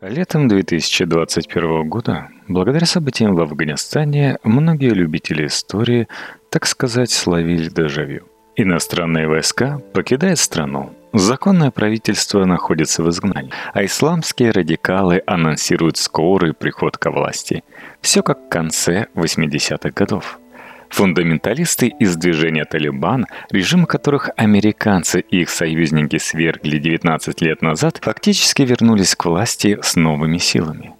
Летом 2021 года, благодаря событиям в Афганистане, многие любители истории, так сказать, словили дежавю. Иностранные войска покидают страну. Законное правительство находится в изгнании, а исламские радикалы анонсируют скорый приход к власти. Все как в конце 80-х годов – Фундаменталисты из движения «Талибан», режим которых американцы и их союзники свергли 19 лет назад, фактически вернулись к власти с новыми силами.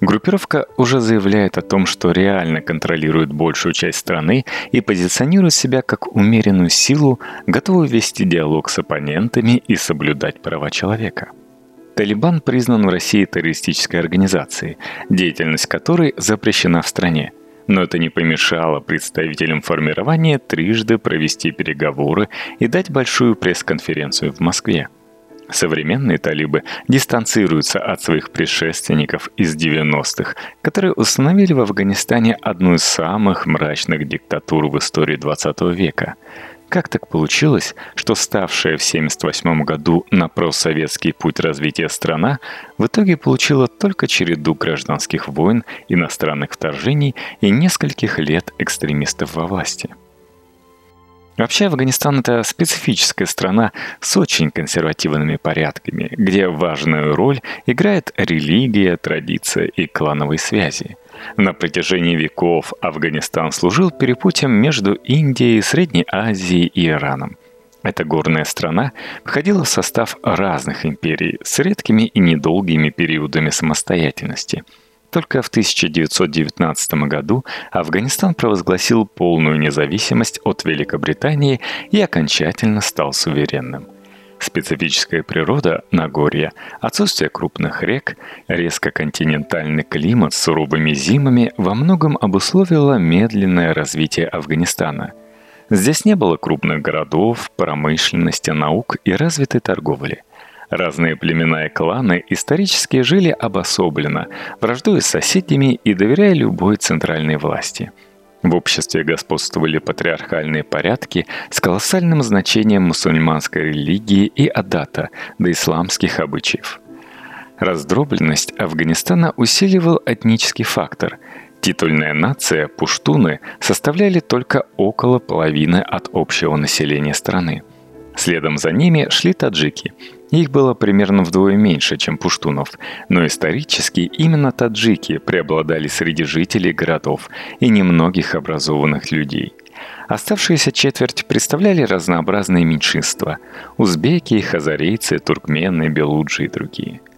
Группировка уже заявляет о том, что реально контролирует большую часть страны и позиционирует себя как умеренную силу, готовую вести диалог с оппонентами и соблюдать права человека. Талибан признан в России террористической организацией, деятельность которой запрещена в стране – но это не помешало представителям формирования трижды провести переговоры и дать большую пресс-конференцию в Москве. Современные талибы дистанцируются от своих предшественников из 90-х, которые установили в Афганистане одну из самых мрачных диктатур в истории 20 века – как так получилось, что ставшая в 1978 году на просоветский путь развития страна в итоге получила только череду гражданских войн, иностранных вторжений и нескольких лет экстремистов во власти? Вообще Афганистан это специфическая страна с очень консервативными порядками, где важную роль играет религия, традиция и клановые связи – на протяжении веков Афганистан служил перепутьем между Индией, Средней Азией и Ираном. Эта горная страна входила в состав разных империй с редкими и недолгими периодами самостоятельности. Только в 1919 году Афганистан провозгласил полную независимость от Великобритании и окончательно стал суверенным. Специфическая природа Нагорья, отсутствие крупных рек, резко континентальный климат с суровыми зимами во многом обусловило медленное развитие Афганистана. Здесь не было крупных городов, промышленности, наук и развитой торговли. Разные племена и кланы исторически жили обособленно, враждуя с соседями и доверяя любой центральной власти – в обществе господствовали патриархальные порядки с колоссальным значением мусульманской религии и адата до исламских обычаев. Раздробленность Афганистана усиливал этнический фактор. Титульная нация пуштуны составляли только около половины от общего населения страны. Следом за ними шли таджики – их было примерно вдвое меньше, чем пуштунов, но исторически именно таджики преобладали среди жителей городов и немногих образованных людей. Оставшиеся четверть представляли разнообразные меньшинства – узбеки, хазарейцы, туркмены, белуджи и другие –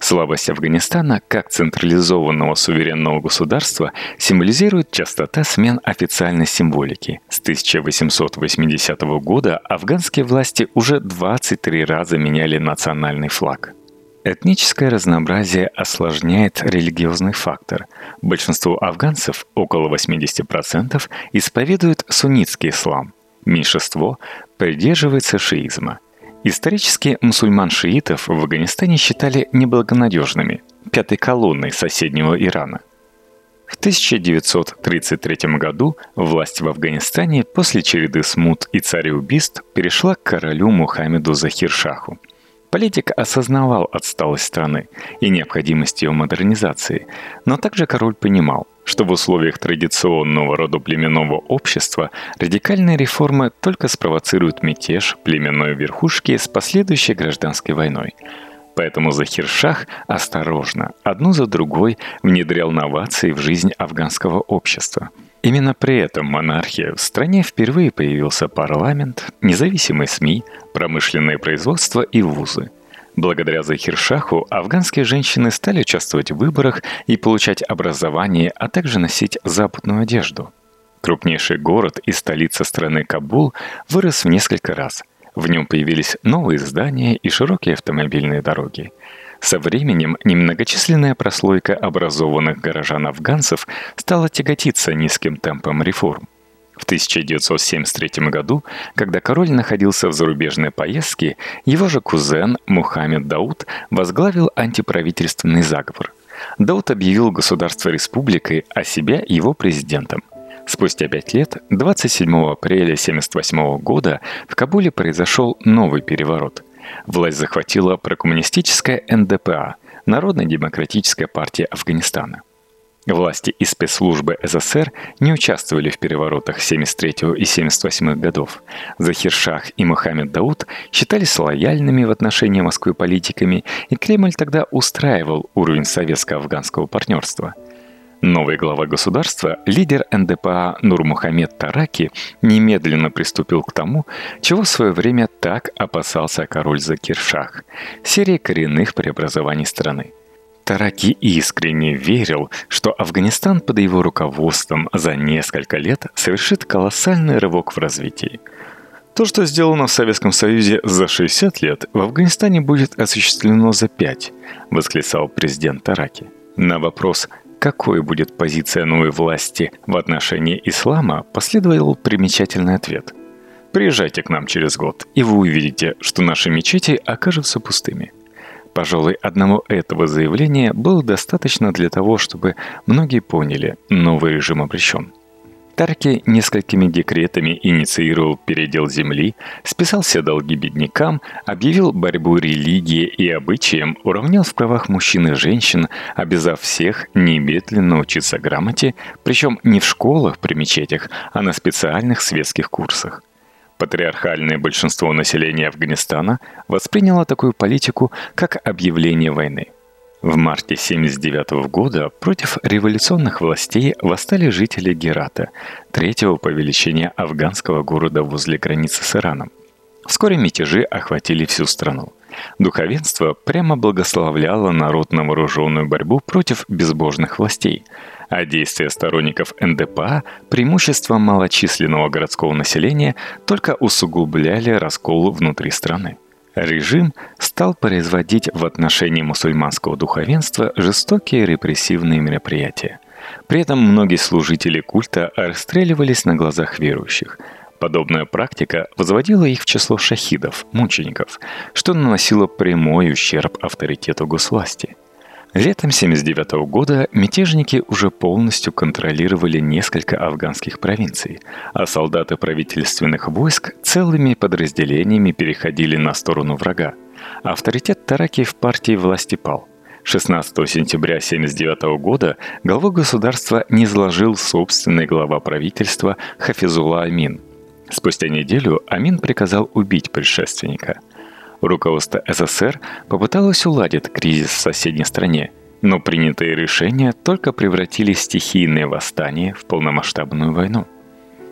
Слабость Афганистана как централизованного суверенного государства символизирует частота смен официальной символики. С 1880 года афганские власти уже 23 раза меняли национальный флаг. Этническое разнообразие осложняет религиозный фактор. Большинство афганцев, около 80%, исповедуют суннитский ислам. Меньшинство придерживается шиизма – Исторически мусульман-шиитов в Афганистане считали неблагонадежными, пятой колонной соседнего Ирана. В 1933 году власть в Афганистане после череды смут и цареубийств перешла к королю Мухаммеду Захиршаху. Политик осознавал отсталость страны и необходимость ее модернизации, но также король понимал, что в условиях традиционного родоплеменного общества радикальные реформы только спровоцируют мятеж племенной верхушки с последующей гражданской войной. Поэтому Захиршах осторожно, одну за другой, внедрял новации в жизнь афганского общества. Именно при этом монархии в стране впервые появился парламент, независимые СМИ, промышленное производство и вузы – Благодаря Захиршаху афганские женщины стали участвовать в выборах и получать образование, а также носить западную одежду. Крупнейший город и столица страны Кабул вырос в несколько раз. В нем появились новые здания и широкие автомобильные дороги. Со временем немногочисленная прослойка образованных горожан-афганцев стала тяготиться низким темпом реформ. В 1973 году, когда король находился в зарубежной поездке, его же кузен Мухаммед Дауд возглавил антиправительственный заговор. Дауд объявил государство республикой, а себя его президентом. Спустя пять лет, 27 апреля 1978 года, в Кабуле произошел новый переворот. Власть захватила прокоммунистическая НДПА – Народная демократическая партия Афганистана. Власти и спецслужбы СССР не участвовали в переворотах 73 и 78 годов. Захиршах и Мухаммед Дауд считались лояльными в отношении Москвы политиками, и Кремль тогда устраивал уровень советско-афганского партнерства – Новый глава государства, лидер НДПА Нурмухамед Тараки, немедленно приступил к тому, чего в свое время так опасался король Закиршах – серии коренных преобразований страны. Тараки искренне верил, что Афганистан под его руководством за несколько лет совершит колоссальный рывок в развитии. То, что сделано в Советском Союзе за 60 лет, в Афганистане будет осуществлено за 5, восклицал президент Тараки. На вопрос, какой будет позиция новой власти в отношении ислама, последовал примечательный ответ. Приезжайте к нам через год, и вы увидите, что наши мечети окажутся пустыми. Пожалуй, одного этого заявления было достаточно для того, чтобы многие поняли, новый режим обречен – Тарки несколькими декретами инициировал передел земли, списал все долги беднякам, объявил борьбу религии и обычаям, уравнял в правах мужчин и женщин, обязав всех немедленно учиться грамоте, причем не в школах при мечетях, а на специальных светских курсах. Патриархальное большинство населения Афганистана восприняло такую политику как объявление войны – в марте 1979 года против революционных властей восстали жители Герата, третьего по величине афганского города возле границы с Ираном. Вскоре мятежи охватили всю страну. Духовенство прямо благословляло народ на вооруженную борьбу против безбожных властей, а действия сторонников НДПА, преимущества малочисленного городского населения, только усугубляли раскол внутри страны. Режим стал производить в отношении мусульманского духовенства жестокие репрессивные мероприятия. При этом многие служители культа расстреливались на глазах верующих. Подобная практика возводила их в число шахидов, мучеников, что наносило прямой ущерб авторитету госвласти – Летом 1979 года мятежники уже полностью контролировали несколько афганских провинций, а солдаты правительственных войск целыми подразделениями переходили на сторону врага. Авторитет Тараки в партии власти пал. 16 сентября 1979 года главу государства не изложил собственный глава правительства Хафизула Амин. Спустя неделю Амин приказал убить предшественника – Руководство СССР попыталось уладить кризис в соседней стране, но принятые решения только превратили стихийное восстание в полномасштабную войну.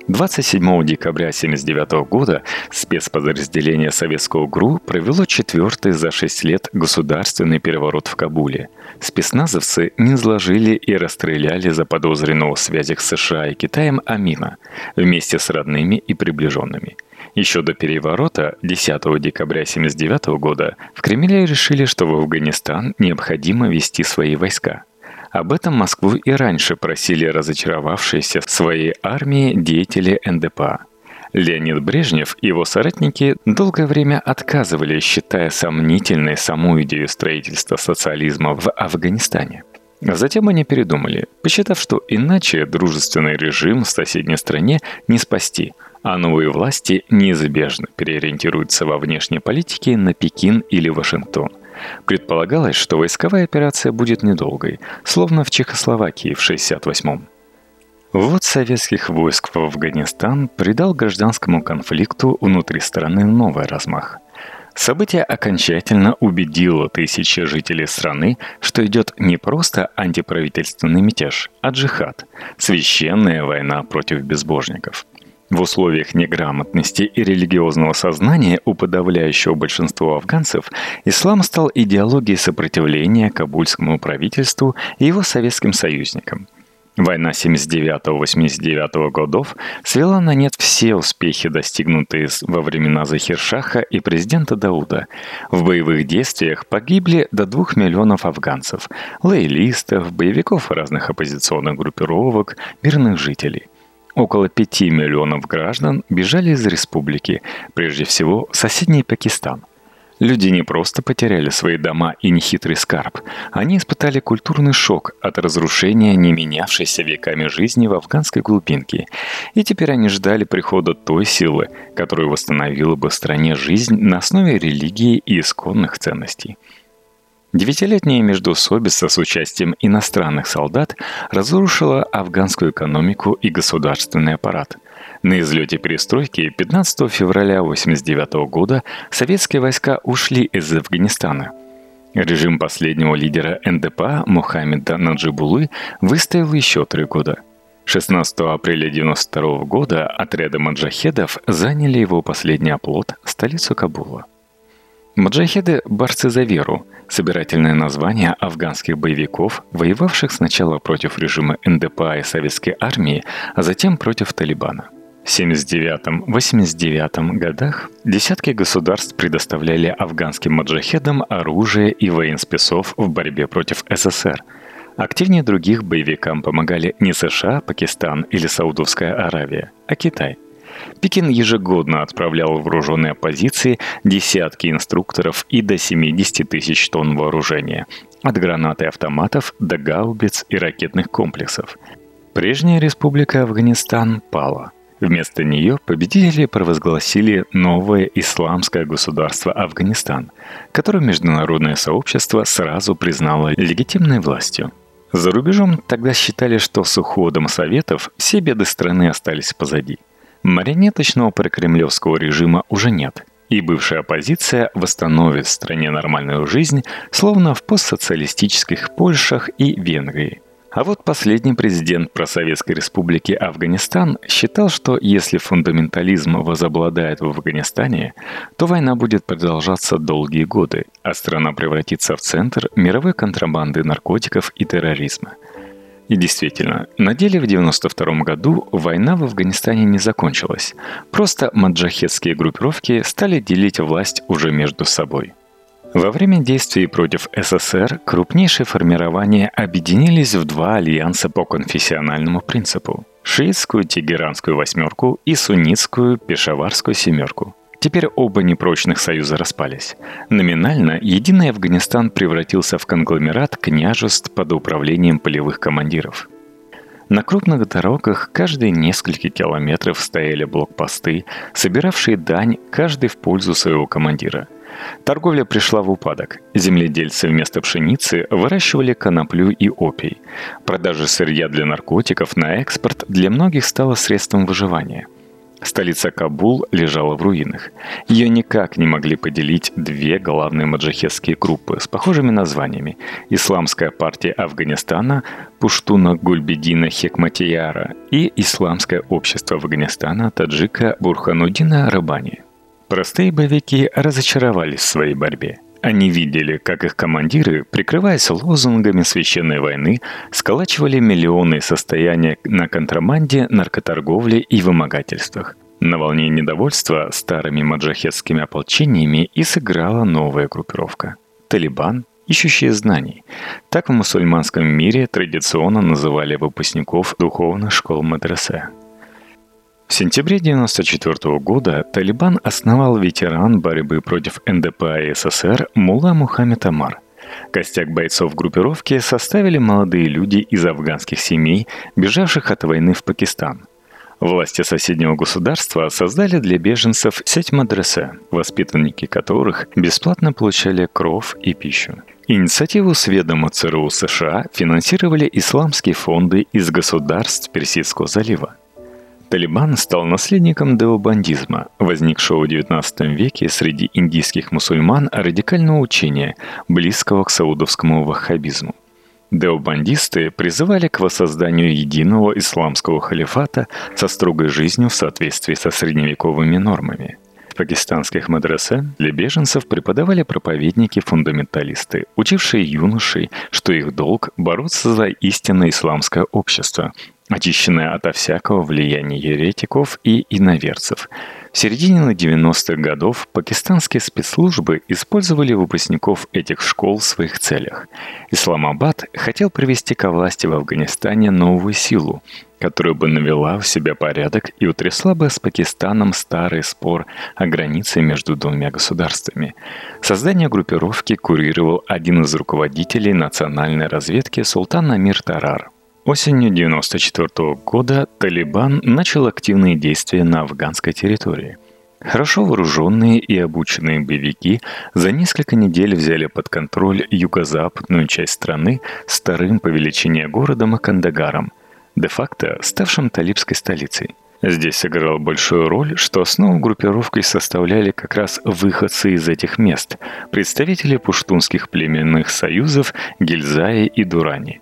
27 декабря 1979 года спецподразделение советского ГРУ провело четвертый за шесть лет государственный переворот в Кабуле. Спецназовцы не изложили и расстреляли заподозренного в связях с США и Китаем Амина вместе с родными и приближенными – еще до переворота 10 декабря 1979 года в Кремле решили, что в Афганистан необходимо вести свои войска. Об этом Москву и раньше просили разочаровавшиеся в своей армии деятели НДПА. Леонид Брежнев и его соратники долгое время отказывали, считая сомнительной саму идею строительства социализма в Афганистане. Затем они передумали, посчитав, что иначе дружественный режим в соседней стране не спасти – а новые власти неизбежно переориентируются во внешней политике на Пекин или Вашингтон. Предполагалось, что войсковая операция будет недолгой, словно в Чехословакии в 68-м. Вот советских войск в Афганистан придал гражданскому конфликту внутри страны новый размах. Событие окончательно убедило тысячи жителей страны, что идет не просто антиправительственный мятеж, а джихад – священная война против безбожников – в условиях неграмотности и религиозного сознания у подавляющего большинства афганцев ислам стал идеологией сопротивления кабульскому правительству и его советским союзникам. Война 79-89 годов свела на нет все успехи, достигнутые во времена Захиршаха и президента Дауда. В боевых действиях погибли до 2 миллионов афганцев, лоялистов, боевиков разных оппозиционных группировок, мирных жителей. Около 5 миллионов граждан бежали из республики, прежде всего в соседний Пакистан. Люди не просто потеряли свои дома и нехитрый скарб, они испытали культурный шок от разрушения не менявшейся веками жизни в афганской глубинке. И теперь они ждали прихода той силы, которая восстановила бы стране жизнь на основе религии и исконных ценностей – Девятилетняя междоусобица с участием иностранных солдат разрушила афганскую экономику и государственный аппарат. На излете перестройки 15 февраля 1989 года советские войска ушли из Афганистана. Режим последнего лидера НДПА Мухаммеда Наджибулы выстоял еще три года – 16 апреля 1992 года отряды маджахедов заняли его последний оплот, столицу Кабула. Маджахеды – борцы за веру, собирательное название афганских боевиков, воевавших сначала против режима НДПА и советской армии, а затем против Талибана. В 79-89 годах десятки государств предоставляли афганским маджахедам оружие и военспецов в борьбе против СССР – Активнее других боевикам помогали не США, Пакистан или Саудовская Аравия, а Китай. Пекин ежегодно отправлял в вооруженные позиции десятки инструкторов и до 70 тысяч тонн вооружения, от гранат и автоматов до гаубиц и ракетных комплексов. Прежняя республика Афганистан пала. Вместо нее победители провозгласили новое исламское государство Афганистан, которое международное сообщество сразу признало легитимной властью – за рубежом тогда считали, что с уходом Советов все беды страны остались позади. Марионеточного прокремлевского режима уже нет, и бывшая оппозиция восстановит в стране нормальную жизнь, словно в постсоциалистических Польшах и Венгрии. А вот последний президент Просоветской Республики Афганистан считал, что если фундаментализм возобладает в Афганистане, то война будет продолжаться долгие годы, а страна превратится в центр мировой контрабанды наркотиков и терроризма. И действительно, на деле в 1992 году война в Афганистане не закончилась. Просто маджахетские группировки стали делить власть уже между собой – во время действий против СССР крупнейшие формирования объединились в два альянса по конфессиональному принципу – шиитскую Тегеранскую восьмерку и суннитскую Пешаварскую семерку. Теперь оба непрочных союза распались. Номинально единый Афганистан превратился в конгломерат княжеств под управлением полевых командиров. На крупных дорогах каждые несколько километров стояли блокпосты, собиравшие дань каждый в пользу своего командира – Торговля пришла в упадок. Земледельцы вместо пшеницы выращивали коноплю и опий. Продажа сырья для наркотиков на экспорт для многих стала средством выживания. Столица Кабул лежала в руинах. Ее никак не могли поделить две главные маджахетские группы с похожими названиями. Исламская партия Афганистана Пуштуна Гульбедина Хекматияра и Исламское общество Афганистана Таджика Бурханудина Рабани. Простые боевики разочаровались в своей борьбе. Они видели, как их командиры, прикрываясь лозунгами священной войны, сколачивали миллионы состояния на контрабанде, наркоторговле и вымогательствах. На волне недовольства старыми маджахетскими ополчениями и сыграла новая группировка – Талибан, ищущие знаний. Так в мусульманском мире традиционно называли выпускников духовных школ мадресе. В сентябре 1994 года Талибан основал ветеран борьбы против НДПА и СССР Мула Мухаммед Амар. Костяк бойцов группировки составили молодые люди из афганских семей, бежавших от войны в Пакистан. Власти соседнего государства создали для беженцев сеть мадресе, воспитанники которых бесплатно получали кров и пищу. Инициативу с ЦРУ США финансировали исламские фонды из государств Персидского залива – Талибан стал наследником деобандизма, возникшего в XIX веке среди индийских мусульман радикального учения, близкого к саудовскому ваххабизму. Деобандисты призывали к воссозданию единого исламского халифата со строгой жизнью в соответствии со средневековыми нормами. В пакистанских мадресе для беженцев преподавали проповедники-фундаменталисты, учившие юношей, что их долг – бороться за истинное исламское общество, очищенная ото всякого влияния еретиков и иноверцев. В середине 90-х годов пакистанские спецслужбы использовали выпускников этих школ в своих целях. Исламабад хотел привести ко власти в Афганистане новую силу, которая бы навела в себя порядок и утрясла бы с Пакистаном старый спор о границе между двумя государствами. Создание группировки курировал один из руководителей национальной разведки Султан Амир Тарар – Осенью 1994 года Талибан начал активные действия на афганской территории. Хорошо вооруженные и обученные боевики за несколько недель взяли под контроль юго-западную часть страны старым по величине городом Кандагаром, де-факто ставшим талибской столицей. Здесь сыграла большую роль, что основу группировки составляли как раз выходцы из этих мест, представители пуштунских племенных союзов Гильзаи и Дурани.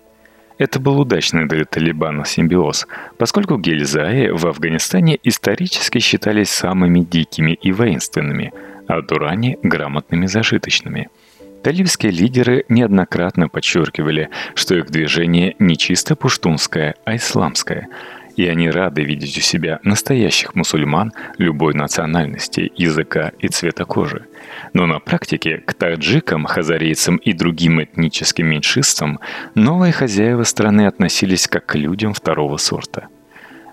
Это был удачный для Талибана симбиоз, поскольку гельзаи в Афганистане исторически считались самыми дикими и воинственными, а Дурани – грамотными зажиточными. Талибские лидеры неоднократно подчеркивали, что их движение не чисто пуштунское, а исламское – и они рады видеть у себя настоящих мусульман любой национальности, языка и цвета кожи. Но на практике к таджикам, хазарейцам и другим этническим меньшинствам новые хозяева страны относились как к людям второго сорта.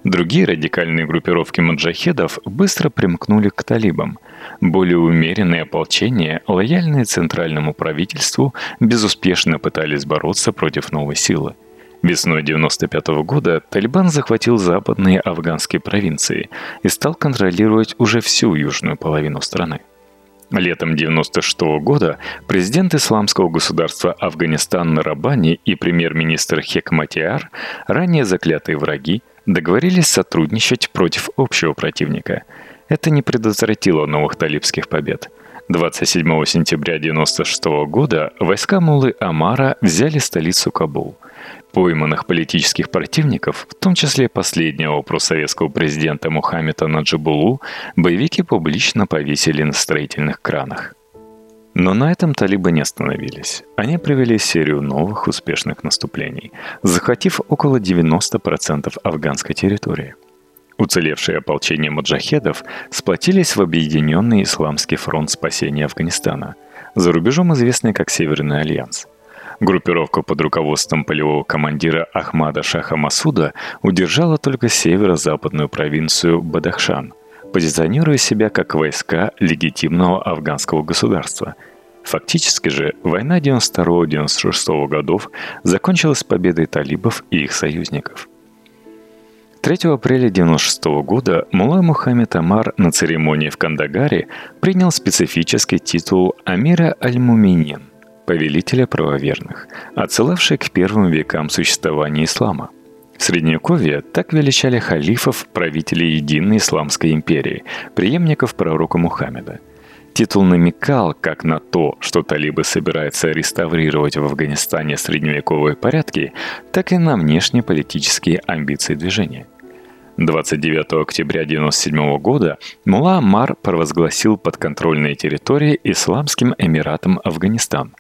Другие радикальные группировки маджахедов быстро примкнули к талибам. Более умеренные ополчения, лояльные центральному правительству, безуспешно пытались бороться против новой силы – Весной 1995 года Талибан захватил западные афганские провинции и стал контролировать уже всю южную половину страны. Летом 1996 года президент исламского государства Афганистан Нарабани и премьер-министр Хекматиар, ранее заклятые враги, договорились сотрудничать против общего противника. Это не предотвратило новых талибских побед. 27 сентября 1996 года войска Мулы Амара взяли столицу Кабул – Пойманных политических противников, в том числе последнего просоветского президента Мухаммеда Наджибулу, боевики публично повесили на строительных кранах. Но на этом талибы не остановились. Они провели серию новых успешных наступлений, захватив около 90% афганской территории. Уцелевшие ополчения маджахедов сплотились в Объединенный Исламский фронт спасения Афганистана, за рубежом известный как Северный Альянс – Группировка под руководством полевого командира Ахмада Шаха Масуда удержала только северо-западную провинцию Бадахшан, позиционируя себя как войска легитимного афганского государства. Фактически же война 92-96 годов закончилась победой талибов и их союзников. 3 апреля 1996 года Мулай Мухаммед Амар на церемонии в Кандагаре принял специфический титул Амира Аль-Муминин повелителя правоверных, отсылавший к первым векам существования ислама. В Средневековье так величали халифов, правителей единой исламской империи, преемников пророка Мухаммеда. Титул намекал как на то, что талибы собираются реставрировать в Афганистане средневековые порядки, так и на внешнеполитические амбиции движения – 29 октября 1997 года Мула Амар провозгласил подконтрольные территории Исламским Эмиратом Афганистан,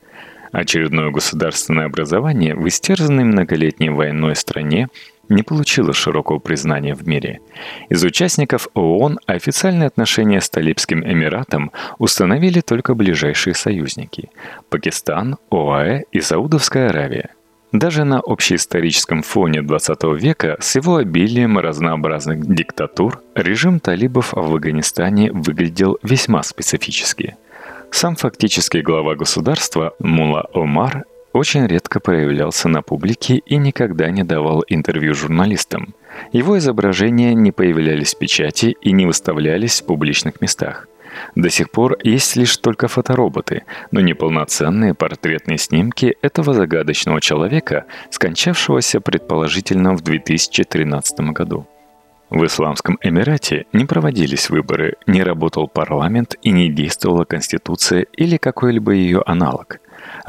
Очередное государственное образование в истерзанной многолетней войной стране не получило широкого признания в мире. Из участников ООН официальные отношения с Талибским Эмиратом установили только ближайшие союзники – Пакистан, ОАЭ и Саудовская Аравия. Даже на общеисторическом фоне 20 века с его обилием разнообразных диктатур режим талибов в Афганистане выглядел весьма специфически – сам фактический глава государства Мула Омар очень редко появлялся на публике и никогда не давал интервью журналистам. Его изображения не появлялись в печати и не выставлялись в публичных местах. До сих пор есть лишь только фотороботы, но неполноценные портретные снимки этого загадочного человека, скончавшегося предположительно в 2013 году. В Исламском Эмирате не проводились выборы, не работал парламент и не действовала конституция или какой-либо ее аналог.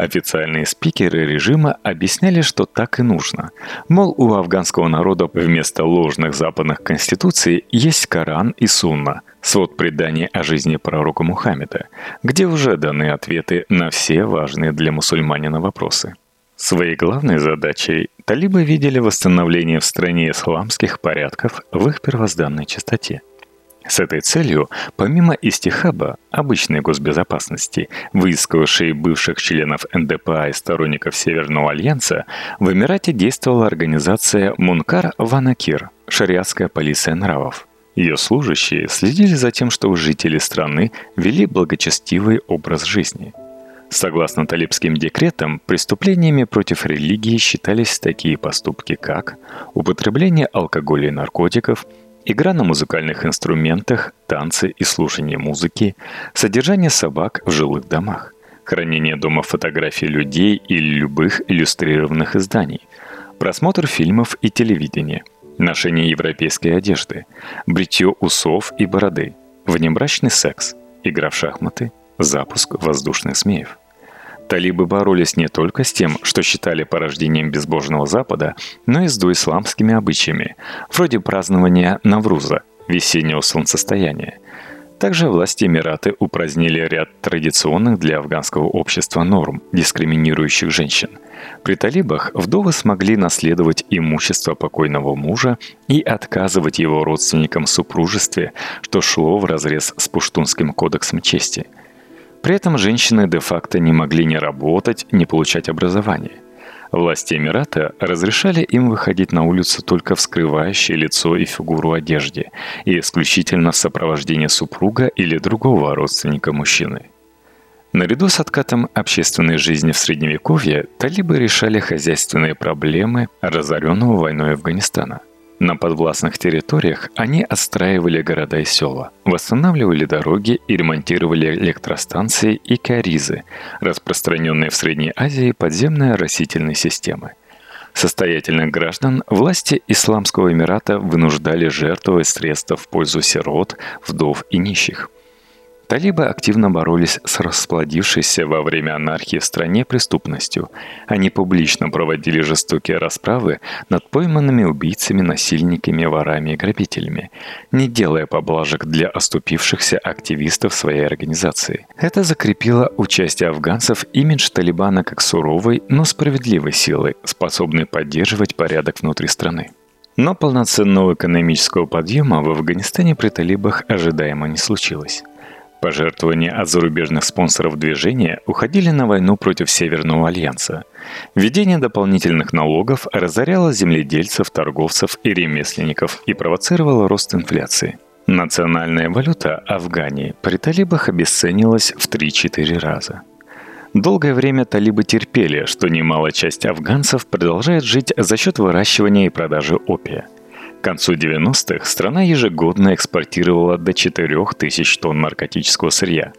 Официальные спикеры режима объясняли, что так и нужно. Мол, у афганского народа вместо ложных западных конституций есть Коран и Сунна, свод преданий о жизни пророка Мухаммеда, где уже даны ответы на все важные для мусульманина вопросы. Своей главной задачей талибы видели восстановление в стране исламских порядков в их первозданной чистоте. С этой целью, помимо истихаба, обычной госбезопасности, выискавшей бывших членов НДПА и сторонников Северного Альянса, в Эмирате действовала организация Мункар Ванакир – шариатская полиция нравов. Ее служащие следили за тем, что жители страны вели благочестивый образ жизни – Согласно талибским декретам, преступлениями против религии считались такие поступки, как употребление алкоголя и наркотиков, игра на музыкальных инструментах, танцы и слушание музыки, содержание собак в жилых домах, хранение дома фотографий людей или любых иллюстрированных изданий, просмотр фильмов и телевидения, ношение европейской одежды, бритье усов и бороды, внебрачный секс, игра в шахматы, запуск воздушных змеев. Талибы боролись не только с тем, что считали порождением безбожного Запада, но и с доисламскими обычаями, вроде празднования Навруза, весеннего солнцестояния. Также власти Эмираты упразднили ряд традиционных для афганского общества норм, дискриминирующих женщин. При талибах вдовы смогли наследовать имущество покойного мужа и отказывать его родственникам в супружестве, что шло вразрез с Пуштунским кодексом чести – при этом женщины де-факто не могли ни работать, ни получать образование. Власти Эмирата разрешали им выходить на улицу только в скрывающей лицо и фигуру одежде и исключительно в сопровождении супруга или другого родственника мужчины. Наряду с откатом общественной жизни в Средневековье талибы решали хозяйственные проблемы разоренного войной Афганистана – на подвластных территориях они отстраивали города и села, восстанавливали дороги и ремонтировали электростанции и каризы, распространенные в Средней Азии подземные растительные системы. Состоятельных граждан власти Исламского Эмирата вынуждали жертвовать средства в пользу сирот, вдов и нищих – Талибы активно боролись с расплодившейся во время анархии в стране преступностью. Они публично проводили жестокие расправы над пойманными убийцами, насильниками, ворами и грабителями, не делая поблажек для оступившихся активистов своей организации. Это закрепило участие афганцев имидж Талибана как суровой, но справедливой силы, способной поддерживать порядок внутри страны. Но полноценного экономического подъема в Афганистане при талибах ожидаемо не случилось. Пожертвования от зарубежных спонсоров движения уходили на войну против Северного альянса. Введение дополнительных налогов разоряло земледельцев, торговцев и ремесленников и провоцировало рост инфляции. Национальная валюта Афгании при талибах обесценилась в 3-4 раза. Долгое время талибы терпели, что немалая часть афганцев продолжает жить за счет выращивания и продажи опия – к концу 90-х страна ежегодно экспортировала до 4000 тонн наркотического сырья.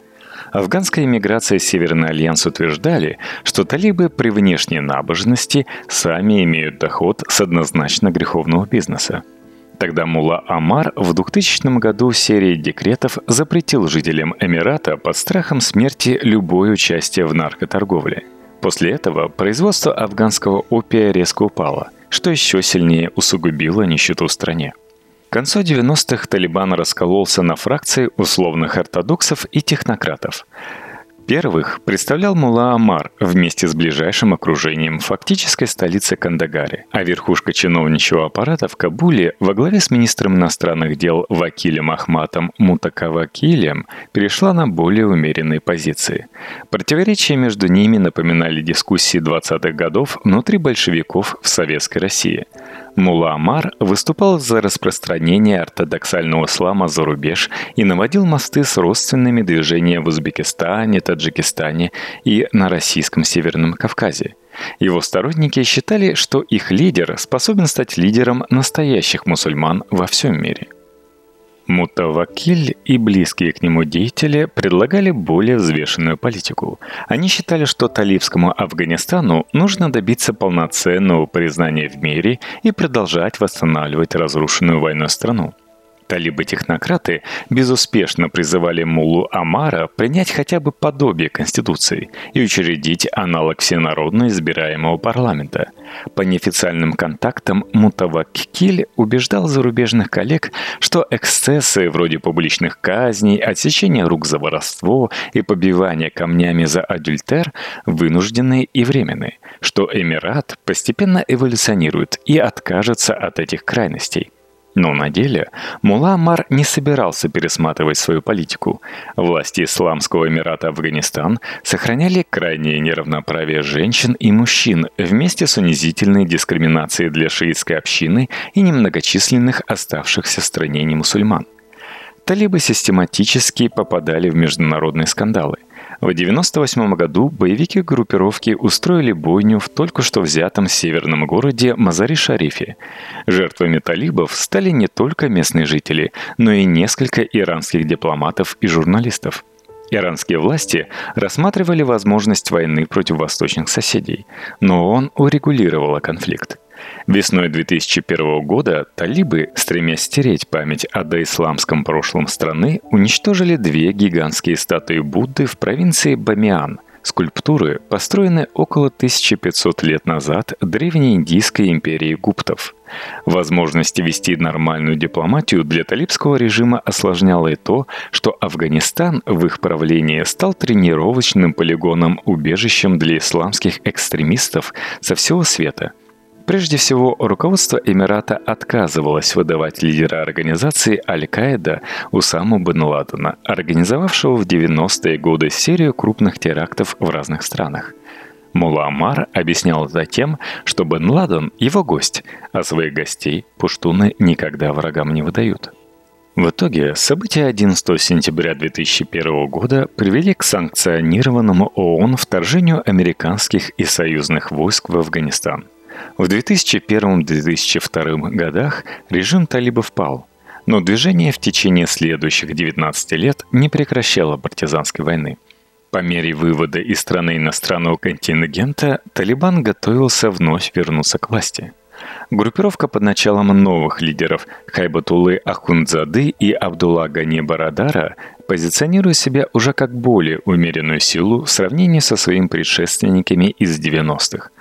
Афганская эмиграция и Северный Альянс утверждали, что талибы при внешней набожности сами имеют доход с однозначно греховного бизнеса. Тогда мулла Омар в 2000 году серией декретов запретил жителям Эмирата под страхом смерти любое участие в наркоторговле. После этого производство афганского опия резко упало – что еще сильнее усугубило нищету в стране. К концу 90-х Талибан раскололся на фракции условных ортодоксов и технократов. Первых представлял Мула Амар вместе с ближайшим окружением фактической столицы Кандагари, а верхушка чиновничьего аппарата в Кабуле во главе с министром иностранных дел Вакилем Ахматом Мутакавакилем перешла на более умеренные позиции. Противоречия между ними напоминали дискуссии 20-х годов внутри большевиков в Советской России – Мула Амар выступал за распространение ортодоксального ислама за рубеж и наводил мосты с родственными движениями в Узбекистане, Таджикистане и на российском Северном Кавказе. Его сторонники считали, что их лидер способен стать лидером настоящих мусульман во всем мире – Мутавакиль и близкие к нему деятели предлагали более взвешенную политику. Они считали, что талибскому Афганистану нужно добиться полноценного признания в мире и продолжать восстанавливать разрушенную войной страну. Талибы-технократы безуспешно призывали Мулу Амара принять хотя бы подобие Конституции и учредить аналог всенародно избираемого парламента. По неофициальным контактам Мутаваккиль убеждал зарубежных коллег, что эксцессы вроде публичных казней, отсечения рук за воровство и побивания камнями за адюльтер вынуждены и временны, что Эмират постепенно эволюционирует и откажется от этих крайностей – но на деле Мула Амар не собирался пересматривать свою политику. Власти Исламского Эмирата Афганистан сохраняли крайнее неравноправие женщин и мужчин вместе с унизительной дискриминацией для шиитской общины и немногочисленных оставшихся в стране не мусульман. Талибы систематически попадали в международные скандалы – В 1998 году боевики группировки устроили бойню в только что взятом северном городе Мазари-Шарифе. Жертвами талибов стали не только местные жители, но и несколько иранских дипломатов и журналистов. Иранские власти рассматривали возможность войны против восточных соседей, но он урегулировала конфликт. Весной 2001 года талибы, стремясь стереть память о доисламском прошлом страны, уничтожили две гигантские статуи Будды в провинции Бамиан – Скульптуры построены около 1500 лет назад древней индийской империи гуптов. Возможность вести нормальную дипломатию для талибского режима осложняло и то, что Афганистан в их правлении стал тренировочным полигоном-убежищем для исламских экстремистов со всего света – Прежде всего, руководство Эмирата отказывалось выдавать лидера организации Аль-Каида Усаму бен Ладена, организовавшего в 90-е годы серию крупных терактов в разных странах. Мула Амар объяснял это тем, что Бен Ладен – его гость, а своих гостей пуштуны никогда врагам не выдают. В итоге события 11 сентября 2001 года привели к санкционированному ООН вторжению американских и союзных войск в Афганистан – в 2001-2002 годах режим талибов пал, но движение в течение следующих 19 лет не прекращало партизанской войны. По мере вывода из страны иностранного контингента Талибан готовился вновь вернуться к власти. Группировка под началом новых лидеров Хайбатулы Ахундзады и Абдулла Гани Барадара позиционирует себя уже как более умеренную силу в сравнении со своими предшественниками из 90-х –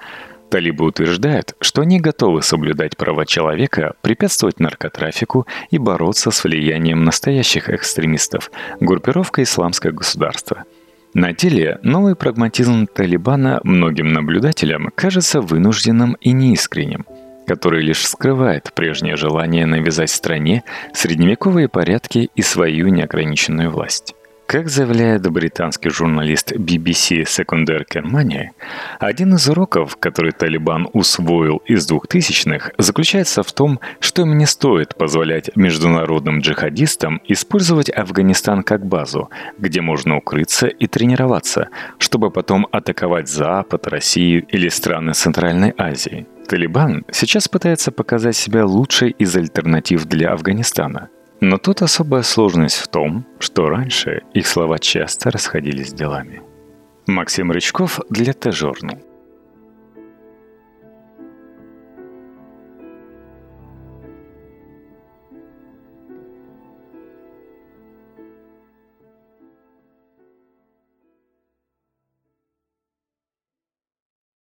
Талибы утверждают, что они готовы соблюдать права человека, препятствовать наркотрафику и бороться с влиянием настоящих экстремистов, группировка «Исламское государство». На деле новый прагматизм Талибана многим наблюдателям кажется вынужденным и неискренним, который лишь скрывает прежнее желание навязать стране средневековые порядки и свою неограниченную власть. Как заявляет британский журналист BBC Secondary Germany, один из уроков, который Талибан усвоил из 2000-х, заключается в том, что им не стоит позволять международным джихадистам использовать Афганистан как базу, где можно укрыться и тренироваться, чтобы потом атаковать Запад, Россию или страны Центральной Азии. Талибан сейчас пытается показать себя лучшей из альтернатив для Афганистана – но тут особая сложность в том, что раньше их слова часто расходились с делами. Максим Рычков для Т-журнал.